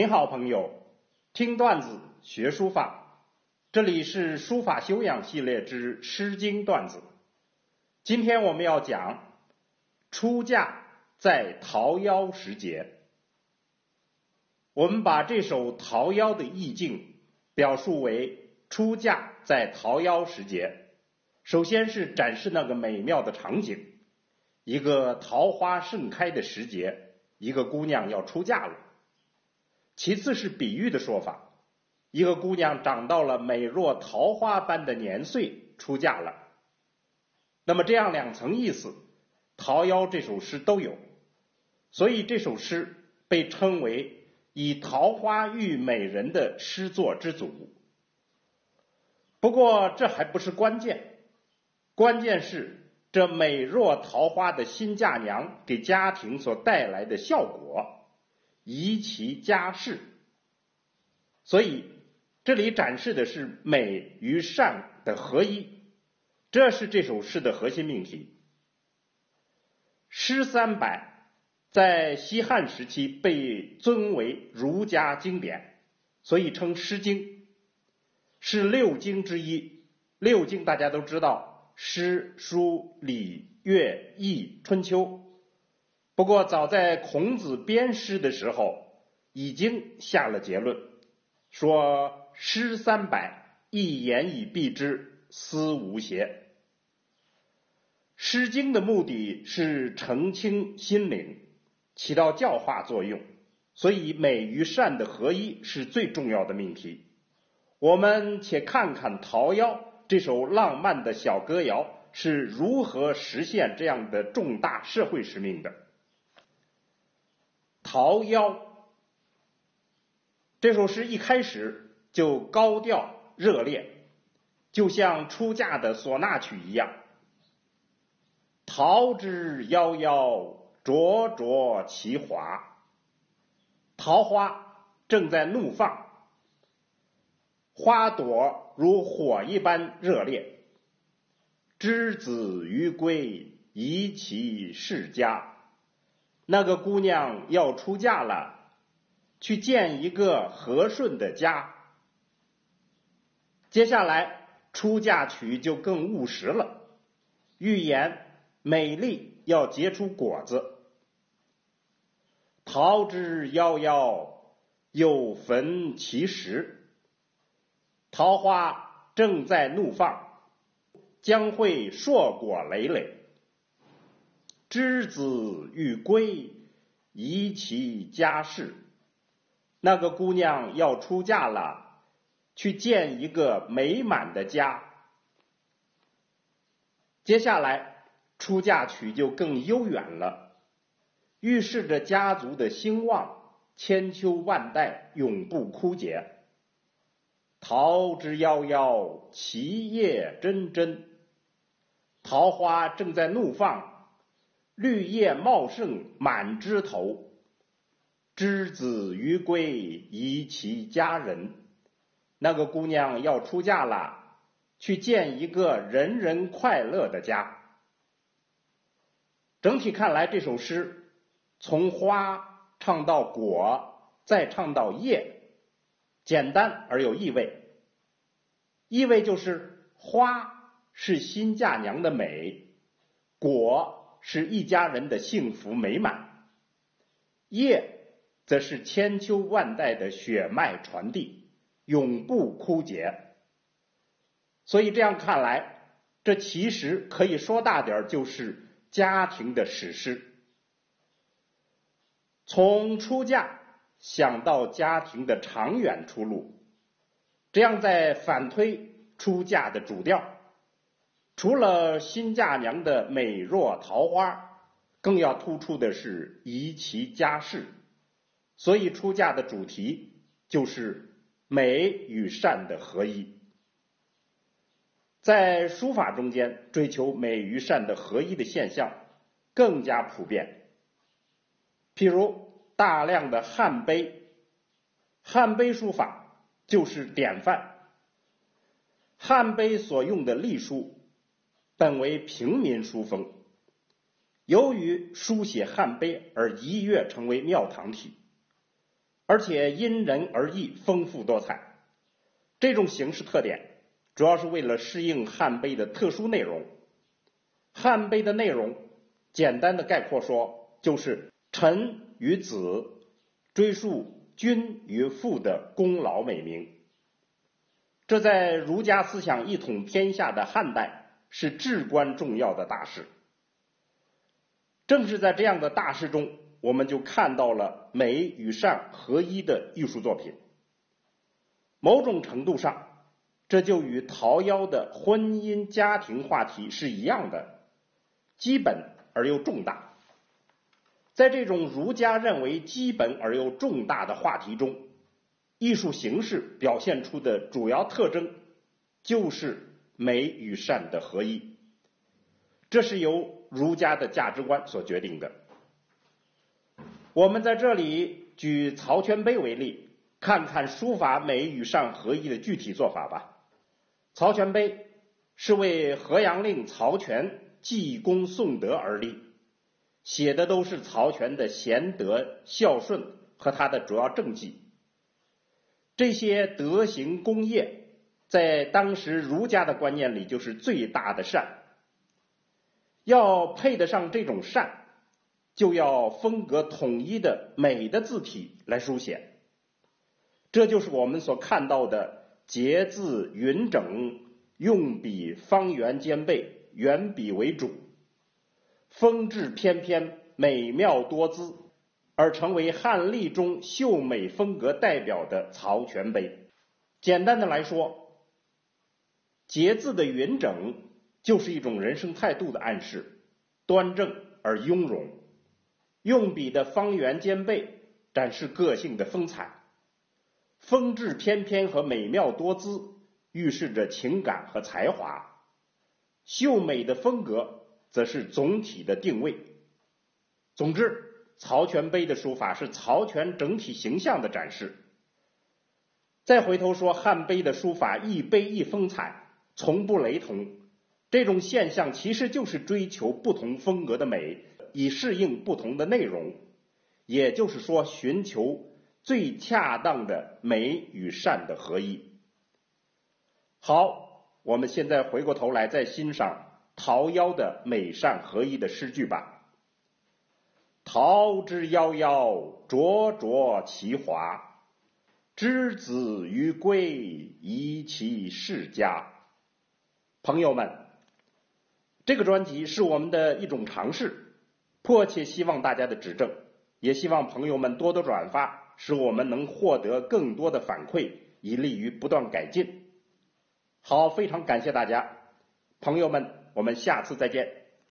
您好，朋友，听段子学书法，这里是书法修养系列之《诗经》段子。今天我们要讲出嫁在桃夭时节。我们把这首《桃夭》的意境表述为出嫁在桃夭时节。首先是展示那个美妙的场景，一个桃花盛开的时节，一个姑娘要出嫁了。其次是比喻的说法，一个姑娘长到了美若桃花般的年岁，出嫁了。那么这样两层意思，《桃夭》这首诗都有，所以这首诗被称为以桃花喻美人的诗作之祖。不过这还不是关键，关键是这美若桃花的新嫁娘给家庭所带来的效果。宜其家室，所以这里展示的是美与善的合一，这是这首诗的核心命题。诗三百在西汉时期被尊为儒家经典，所以称《诗经》，是六经之一。六经大家都知道，诗、书、礼、乐、易、春秋。不过，早在孔子编诗的时候，已经下了结论，说“诗三百，一言以蔽之，思无邪”。《诗经》的目的是澄清心灵，起到教化作用，所以美与善的合一是最重要的命题。我们且看看《桃夭》这首浪漫的小歌谣是如何实现这样的重大社会使命的。桃夭这首诗一开始就高调热烈，就像出嫁的唢呐曲一样。桃之夭夭，灼灼其华。桃花正在怒放，花朵如火一般热烈。之子于归，宜其室家。那个姑娘要出嫁了，去建一个和顺的家。接下来出嫁曲就更务实了，预言美丽要结出果子。桃之夭夭，有逢其实。桃花正在怒放，将会硕果累累。之子欲归，宜其家室。那个姑娘要出嫁了，去建一个美满的家。接下来出嫁曲就更悠远了，预示着家族的兴旺，千秋万代永不枯竭。桃之夭夭，其叶蓁蓁。桃花正在怒放。绿叶茂盛满枝头，之子于归，宜其家人。那个姑娘要出嫁了，去建一个人人快乐的家。整体看来，这首诗从花唱到果，再唱到叶，简单而有意味。意味就是花是新嫁娘的美，果。是一家人的幸福美满，业则是千秋万代的血脉传递，永不枯竭。所以这样看来，这其实可以说大点儿，就是家庭的史诗。从出嫁想到家庭的长远出路，这样再反推出嫁的主调。除了新嫁娘的美若桃花，更要突出的是宜其家室。所以出嫁的主题就是美与善的合一。在书法中间，追求美与善的合一的现象更加普遍。譬如大量的汉碑，汉碑书法就是典范。汉碑所用的隶书。本为平民书风，由于书写汉碑而一跃成为庙堂体，而且因人而异，丰富多彩。这种形式特点主要是为了适应汉碑的特殊内容。汉碑的内容，简单的概括说，就是臣与子追溯君与父的功劳美名。这在儒家思想一统天下的汉代是至关重要的大事。正是在这样的大事中，我们就看到了美与善合一的艺术作品。某种程度上，这就与陶夭的婚姻家庭话题是一样的。基本而又重大，在这种儒家认为基本而又重大的话题中，艺术形式表现出的主要特征就是美与善的合一，这是由儒家的价值观所决定的。我们在这里举曹全碑为例，看看书法美与善合一的具体做法吧。曹全碑是为河阳令曹全。济公颂德而立，写的都是曹全的贤德孝顺和他的主要政绩。这些德行功业，在当时儒家的观念里就是最大的善。要配得上这种善，就要风格统一的美的字体来书写。这就是我们所看到的节字匀整，用笔方圆兼备。圆笔为主，风致翩翩，美妙多姿，而成为汉隶中秀美风格代表的曹全碑。简单的来说，节字的匀整就是一种人生态度的暗示，端正而雍容；用笔的方圆兼备，展示个性的风采；风致翩翩和美妙多姿，预示着情感和才华。秀美的风格，则是总体的定位。总之，曹全碑的书法是曹全整体形象的展示。再回头说汉碑的书法，一碑一风采，从不雷同。这种现象其实就是追求不同风格的美，以适应不同的内容。也就是说，寻求最恰当的美与善的合一。好。我们现在回过头来再欣赏桃夭的美善合一的诗句吧。桃之夭夭，灼灼其华；之子于归，宜其室家。朋友们，这个专辑是我们的一种尝试，迫切希望大家的指正，也希望朋友们多多转发，使我们能获得更多的反馈，以利于不断改进。好，非常感谢大家，朋友们，我们下次再见。